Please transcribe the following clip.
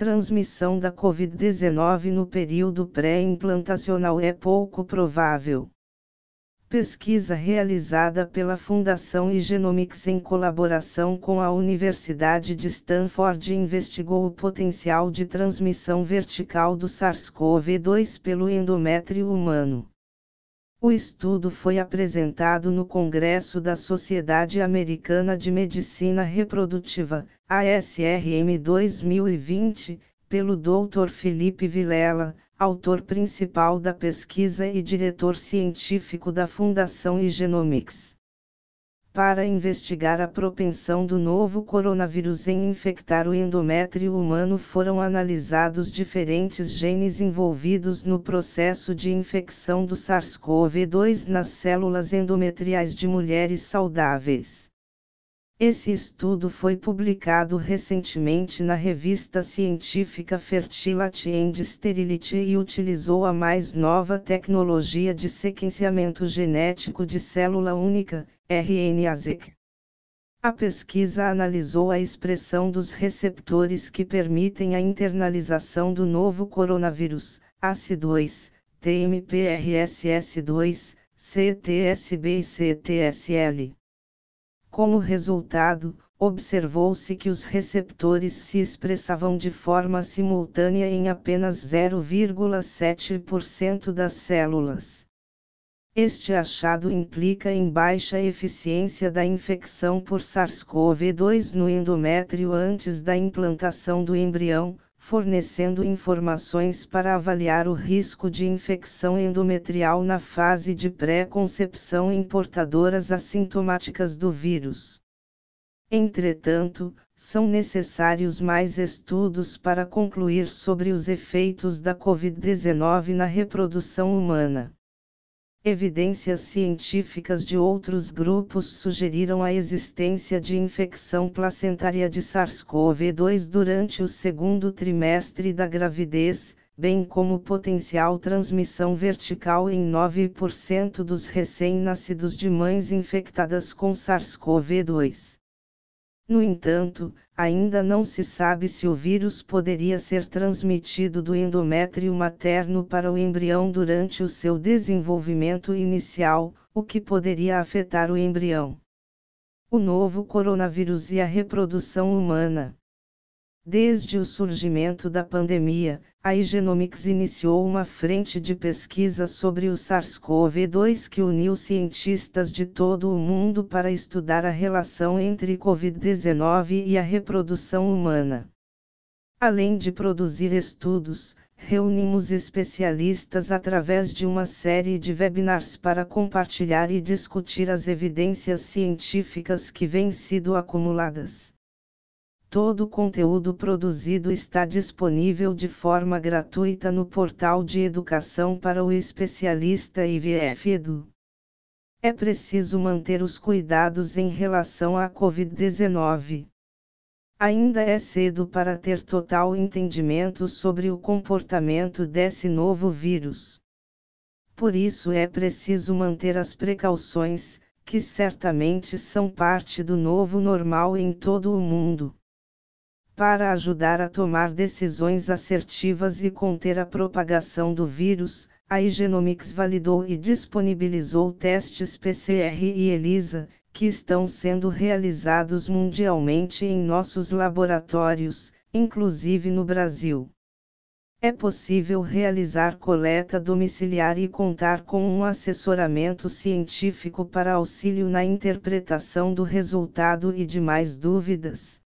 transmissão da Covid-19 no período pré-implantacional é pouco provável. Pesquisa realizada pela Fundação Igenomics em colaboração com a Universidade de Stanford investigou o potencial de transmissão vertical do SARS-CoV-2 pelo endométrio humano. O estudo foi apresentado no Congresso da Sociedade Americana de Medicina Reprodutiva, ASRM 2020, pelo Dr. Felipe Vilela, autor principal da pesquisa e diretor científico da Fundação Igenomics. Para investigar a propensão do novo coronavírus em infectar o endométrio humano foram analisados diferentes genes envolvidos no processo de infecção do SARS-CoV-2 nas células endometriais de mulheres saudáveis. Esse estudo foi publicado recentemente na revista científica Fertility and Sterility e utilizou a mais nova tecnologia de sequenciamento genético de célula única, RNA-seq. A pesquisa analisou a expressão dos receptores que permitem a internalização do novo coronavírus, ACE2, TMPRSS2, CTSB e CTSL. Como resultado, observou-se que os receptores se expressavam de forma simultânea em apenas 0,7% das células. Este achado implica em baixa eficiência da infecção por SARS-CoV-2 no endométrio antes da implantação do embrião, fornecendo informações para avaliar o risco de infecção endometrial na fase de pré-concepção em portadoras assintomáticas do vírus. Entretanto, são necessários mais estudos para concluir sobre os efeitos da Covid-19 na reprodução humana. Evidências científicas de outros grupos sugeriram a existência de infecção placentária de SARS-CoV-2 durante o segundo trimestre da gravidez, bem como potencial transmissão vertical em 9% dos recém-nascidos de mães infectadas com SARS-CoV-2. No entanto, ainda não se sabe se o vírus poderia ser transmitido do endométrio materno para o embrião durante o seu desenvolvimento inicial, o que poderia afetar o embrião. O novo coronavírus e a reprodução humana. Desde o surgimento da pandemia, a Igenomics iniciou uma frente de pesquisa sobre o SARS-CoV-2 que uniu cientistas de todo o mundo para estudar a relação entre Covid-19 e a reprodução humana. Além de produzir estudos, reunimos especialistas através de uma série de webinars para compartilhar e discutir as evidências científicas que vêm sido acumuladas. Todo o conteúdo produzido está disponível de forma gratuita no portal de educação para o especialista IVF Edu. É preciso manter os cuidados em relação à Covid-19. Ainda é cedo para ter total entendimento sobre o comportamento desse novo vírus. Por isso é preciso manter as precauções, que certamente são parte do novo normal em todo o mundo para ajudar a tomar decisões assertivas e conter a propagação do vírus, a Igenomics validou e disponibilizou testes PCR e ELISA, que estão sendo realizados mundialmente em nossos laboratórios, inclusive no Brasil. É possível realizar coleta domiciliar e contar com um assessoramento científico para auxílio na interpretação do resultado e de mais dúvidas.